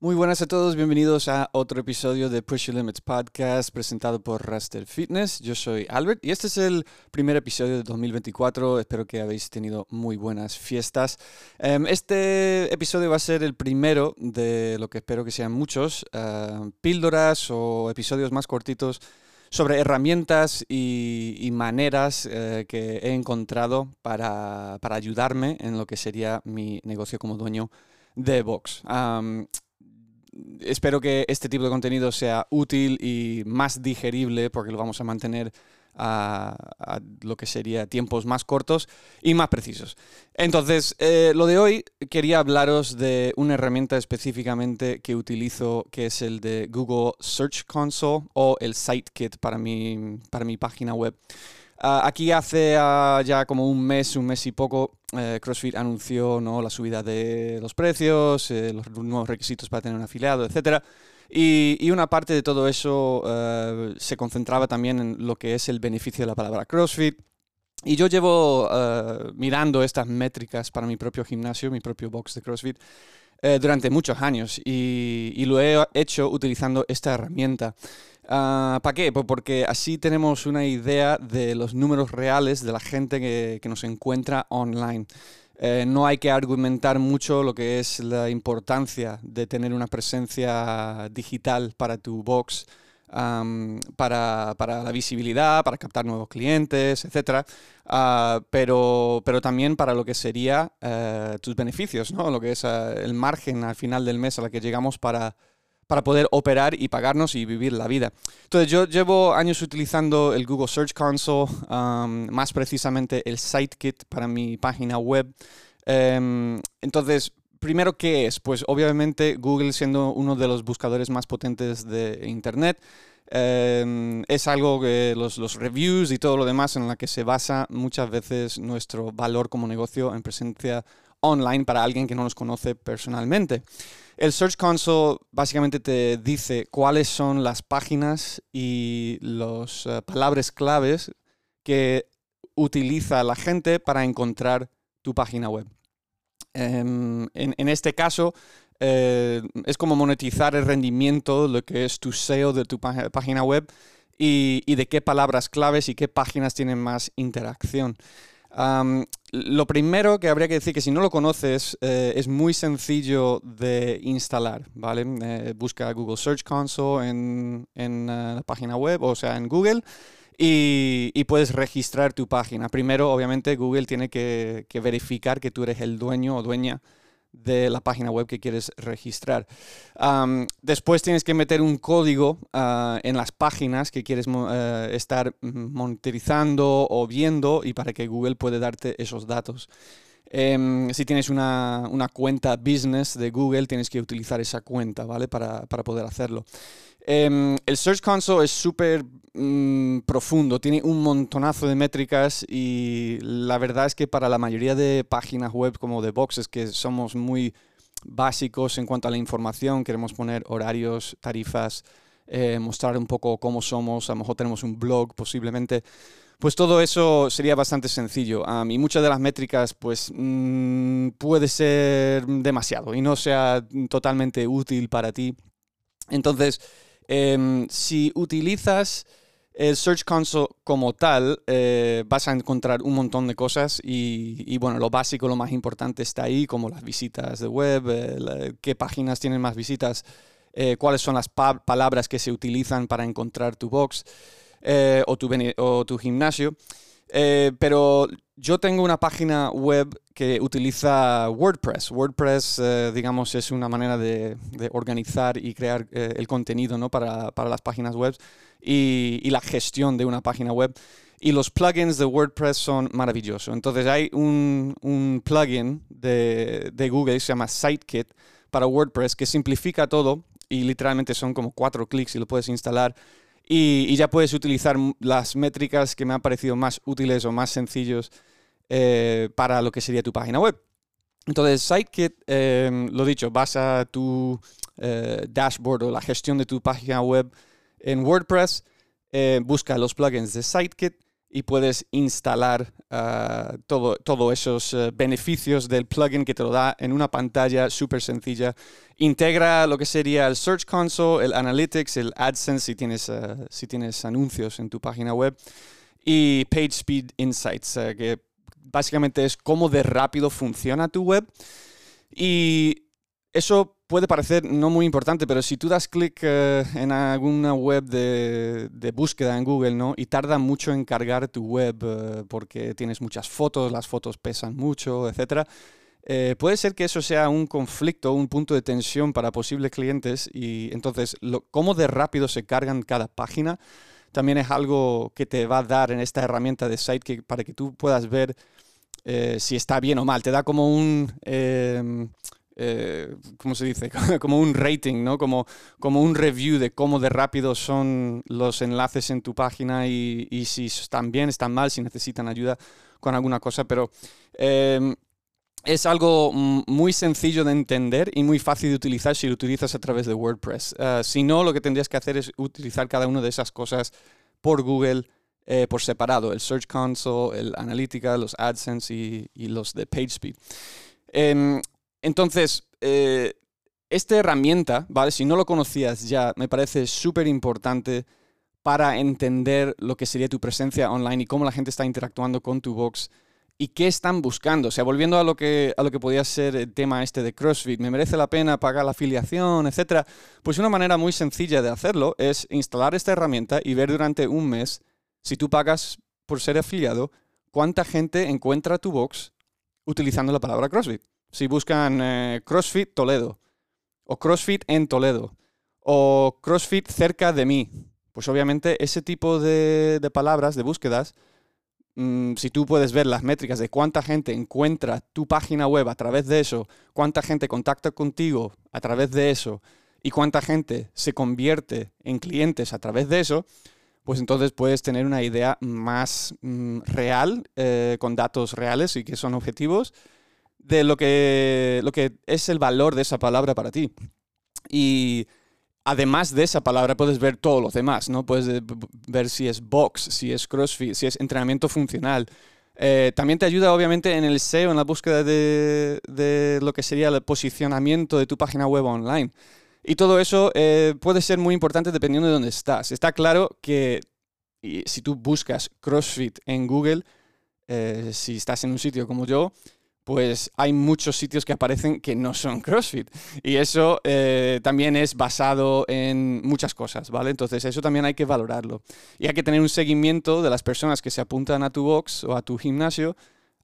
Muy buenas a todos, bienvenidos a otro episodio de Push Your Limits Podcast presentado por Raster Fitness. Yo soy Albert y este es el primer episodio de 2024. Espero que habéis tenido muy buenas fiestas. Em, este episodio va a ser el primero de lo que espero que sean muchos eh, píldoras o episodios más cortitos sobre herramientas y, maneras eh, que he encontrado para, ayudarme en lo que sería mi negocio como dueño de Vox espero que este tipo de contenido sea útil y más digerible porque lo vamos a mantener a, lo que sería tiempos más cortos y más precisos. Entonces, eh, lo de hoy quería hablaros de una herramienta específicamente que utilizo que es el de Google Search Console o el SiteKit para mi, para mi página web. Ah, aquí hace ah, ya como un mes, un mes y poco, eh, CrossFit anunció ¿no? la subida de los precios, eh, los nuevos requisitos para tener un afiliado, etc. Y, una parte de todo eso eh, se concentraba también en lo que es el beneficio de la palabra CrossFit. Y yo llevo mirando estas métricas para mi propio gimnasio, mi propio box de CrossFit, durante muchos años y, y, lo he hecho utilizando esta herramienta. Ah, ¿Para qué? Pues porque así tenemos una idea de los números reales de la gente que, nos encuentra online. Eh, no hay que argumentar mucho lo que es la importancia de tener una presencia digital para tu box, para, la visibilidad, para captar nuevos clientes, etc. Ah, pero, también para lo que sería eh, tus beneficios, ¿no? lo que es eh, el margen al final del mes a la que llegamos para para poder operar y pagarnos y vivir la vida. Entonces yo llevo años utilizando el Google Search Console, um, más precisamente el SiteKit para mi página web. Em, entonces, primero, ¿qué es? Pues obviamente Google siendo uno de los buscadores más potentes de Internet. Em, es algo que los, reviews y todo lo demás en la que se basa muchas veces nuestro valor como negocio en presencia online para alguien que no nos conoce personalmente. El Search Console básicamente te dice cuáles son las páginas y las eh, palabras claves que utiliza la gente para encontrar tu página web. Em, en, este caso, eh, es como monetizar el rendimiento, lo que es tu SEO de tu página web y, de qué palabras claves y qué páginas tienen más interacción lo primero que habría que decir que si no lo conoces eh, es muy sencillo de instalar, ¿vale? Eh, busca Google Search Console en, en la página web, o sea, en Google. Y, puedes registrar tu página. Primero, obviamente, Google tiene que verificar que tú eres el dueño o dueña de la página web que quieres registrar. después tienes que meter un código ah, en las páginas que quieres eh, estar monitorizando o viendo y para que Google pueda darte esos datos. Em, si tienes una, cuenta business de Google, tienes que utilizar esa cuenta, ¿vale? Para, para poder hacerlo. Em, el Search Console es súper mm, profundo, tiene un montonazo de métricas y la verdad es que para la mayoría de páginas web como de boxes que somos muy básicos en cuanto a la información, queremos poner horarios, tarifas, eh, mostrar un poco cómo somos, a lo mejor tenemos un blog posiblemente, pues todo eso sería bastante sencillo. A y muchas de las métricas pues mm, puede ser demasiado y no sea totalmente útil para ti. Entonces, Em, si utilizas el Search Console como tal, eh, vas a encontrar un montón de cosas y, bueno, lo básico, lo más importante está ahí, como las visitas de web, eh, qué páginas tienen más visitas, eh, cuáles son las palabras que se utilizan para encontrar tu box o tu, o, tu, gimnasio. pero yo tengo una página web que utiliza WordPress. WordPress, eh, digamos, es una manera de, organizar y crear eh, el contenido ¿no? para, las páginas web y, la gestión de una página web. Y los plugins de WordPress son maravillosos. Entonces hay un, plugin de, Google que se llama SiteKit para WordPress que simplifica todo y literalmente son como cuatro clics y lo puedes instalar. Y, ya puedes utilizar las métricas que me han parecido más útiles o más sencillos eh, para lo que sería tu página web. Entonces, SiteKit, eh, lo dicho, basa tu eh, dashboard o la gestión de tu página web en WordPress, busca los plugins de SiteKit y puedes instalar uh, todos todo esos uh, beneficios del plugin que te lo da en una pantalla súper sencilla. Integra lo que sería el Search Console, el Analytics, el AdSense si tienes, uh, si tienes anuncios en tu página web y PageSpeed Insights, que básicamente es cómo de rápido funciona tu web. Y eso puede parecer no muy importante, pero si tú das clic eh, en alguna web de, búsqueda en Google, ¿no? Y tarda mucho en cargar tu web eh, porque tienes muchas fotos, las fotos pesan mucho, etc. Eh, puede ser que eso sea un conflicto, un punto de tensión para posibles clientes y entonces cómo de rápido se cargan cada página también es algo que te va a dar en esta herramienta de Sidekick para que tú puedas ver si está bien o mal. Te da como un em, eh, ¿cómo se dice? como un rating, ¿no? Como, como un review de cómo de rápido son los enlaces en tu página y, si están bien, están mal, si necesitan ayuda con alguna cosa, pero em, es algo muy sencillo de entender y muy fácil de utilizar si lo utilizas a través de WordPress. Eh, si no, lo que tendrías que hacer es utilizar cada una de esas cosas por Google. Eh, por separado, el Search Console, el Analytica, los AdSense y, los de PageSpeed. Em, entonces, eh, esta herramienta, ¿vale? Si no lo conocías ya, me parece súper importante para entender lo que sería tu presencia online y cómo la gente está interactuando con tu box y qué están buscando. O sea, volviendo a lo que, a lo que podía ser el tema este de CrossFit, ¿me merece la pena pagar la afiliación, etcétera? Pues una manera muy sencilla de hacerlo es instalar esta herramienta y ver durante un mes, si tú pagas por ser afiliado, cuánta gente encuentra tu box utilizando la palabra CrossFit. Si buscan eh, CrossFit Toledo, o CrossFit en Toledo, o CrossFit cerca de mí, pues obviamente ese tipo de, palabras, de búsquedas, mm, si tú puedes ver las métricas de cuánta gente encuentra tu página web a través de eso, cuánta gente contacta contigo a través de eso y cuánta gente se convierte en clientes a través de eso, pues entonces puedes tener una idea más mm, real, eh, con datos reales y que son objetivos, de lo que, lo que es el valor de esa palabra para ti. Y además de esa palabra puedes ver todos los demás, ¿no? Puedes ver si es box, si es crossfit, si es entrenamiento funcional. Eh, también te ayuda obviamente en el SEO, en la búsqueda de, de, lo que sería el posicionamiento de tu página web online. Y todo eso eh, puede ser muy importante dependiendo de dónde estás. Está claro que si tú buscas CrossFit en Google, eh, si estás en un sitio como yo, pues hay muchos sitios que aparecen que no son CrossFit. Y eso eh, también es basado en muchas cosas, ¿vale? Entonces eso también hay que valorarlo. Y hay que tener un seguimiento de las personas que se apuntan a tu box o a tu gimnasio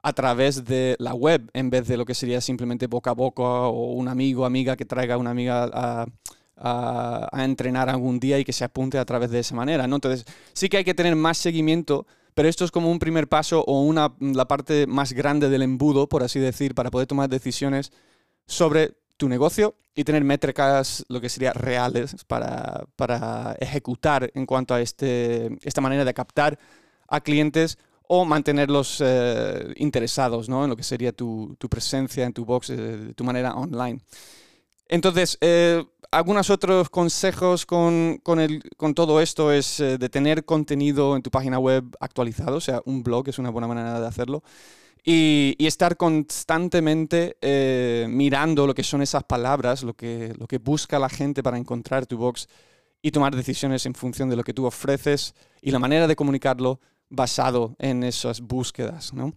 a través de la web, en vez de lo que sería simplemente boca a boca o un amigo amiga que traiga a una amiga a, a, entrenar algún día y que se apunte a través de esa manera, ¿no? Entonces sí que hay que tener más seguimiento pero esto es como un primer paso o una, la parte más grande del embudo, por así decir, para poder tomar decisiones sobre tu negocio y tener métricas, lo que sería reales, para, para ejecutar en cuanto a este, esta manera de captar a clientes o mantenerlos eh, interesados ¿no? en lo que sería tu, tu presencia en tu box, eh, tu manera online. Entonces, eh, algunos otros consejos con, con, todo esto es eh, de tener contenido en tu página web actualizado, o sea, un blog es una buena manera de hacerlo. Y, estar constantemente eh, mirando lo que son esas palabras, lo que, lo que busca la gente para encontrar tu box y tomar decisiones en función de lo que tú ofreces y la manera de comunicarlo basado en esas búsquedas. ¿no?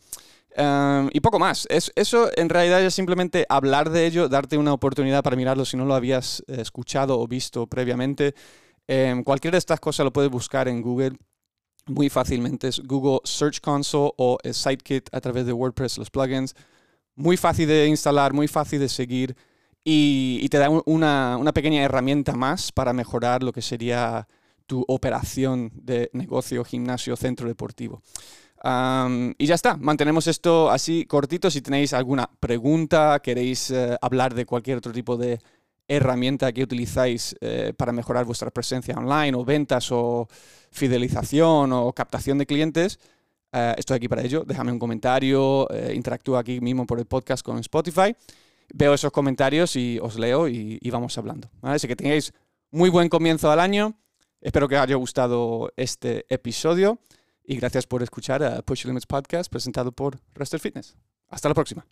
Em, y poco más. Es, eso en realidad es simplemente hablar de ello, darte una oportunidad para mirarlo si no lo habías eh, escuchado o visto previamente. Cualquiera de estas cosas lo puedes buscar en Google muy fácilmente. Es Google Search Console o SiteKit a través de WordPress, los plugins. Muy fácil de instalar, muy fácil de seguir y, y te da una, una pequeña herramienta más para mejorar lo que sería tu operación de negocio, gimnasio, centro deportivo y ya está, mantenemos esto así cortito. Si tenéis alguna pregunta, queréis eh, hablar de cualquier otro tipo de herramienta que utilizáis eh, para mejorar vuestra presencia online o ventas o fidelización o captación de clientes, eh, estoy aquí para ello. Déjame un comentario, interactúa aquí mismo por el podcast con Spotify. Veo esos comentarios y os leo y, vamos hablando. Así que tengáis muy buen comienzo al año. Espero que os haya gustado este episodio Y gracias por escuchar a Push Limits Podcast presentado por Rester Fitness. Hasta la próxima.